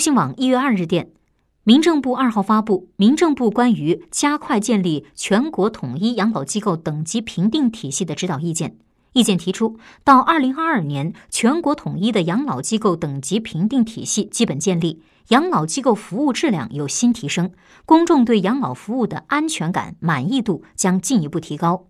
中新网一月二日电民政部二号发布民政部关于加快建立全国统一养老机构等级评定体系的指导意见。意见提出到二零二二年全国统一的养老机构等级评定体系基本建立养老机构服务质量有新提升公众对养老服务的安全感满意度将进一步提高。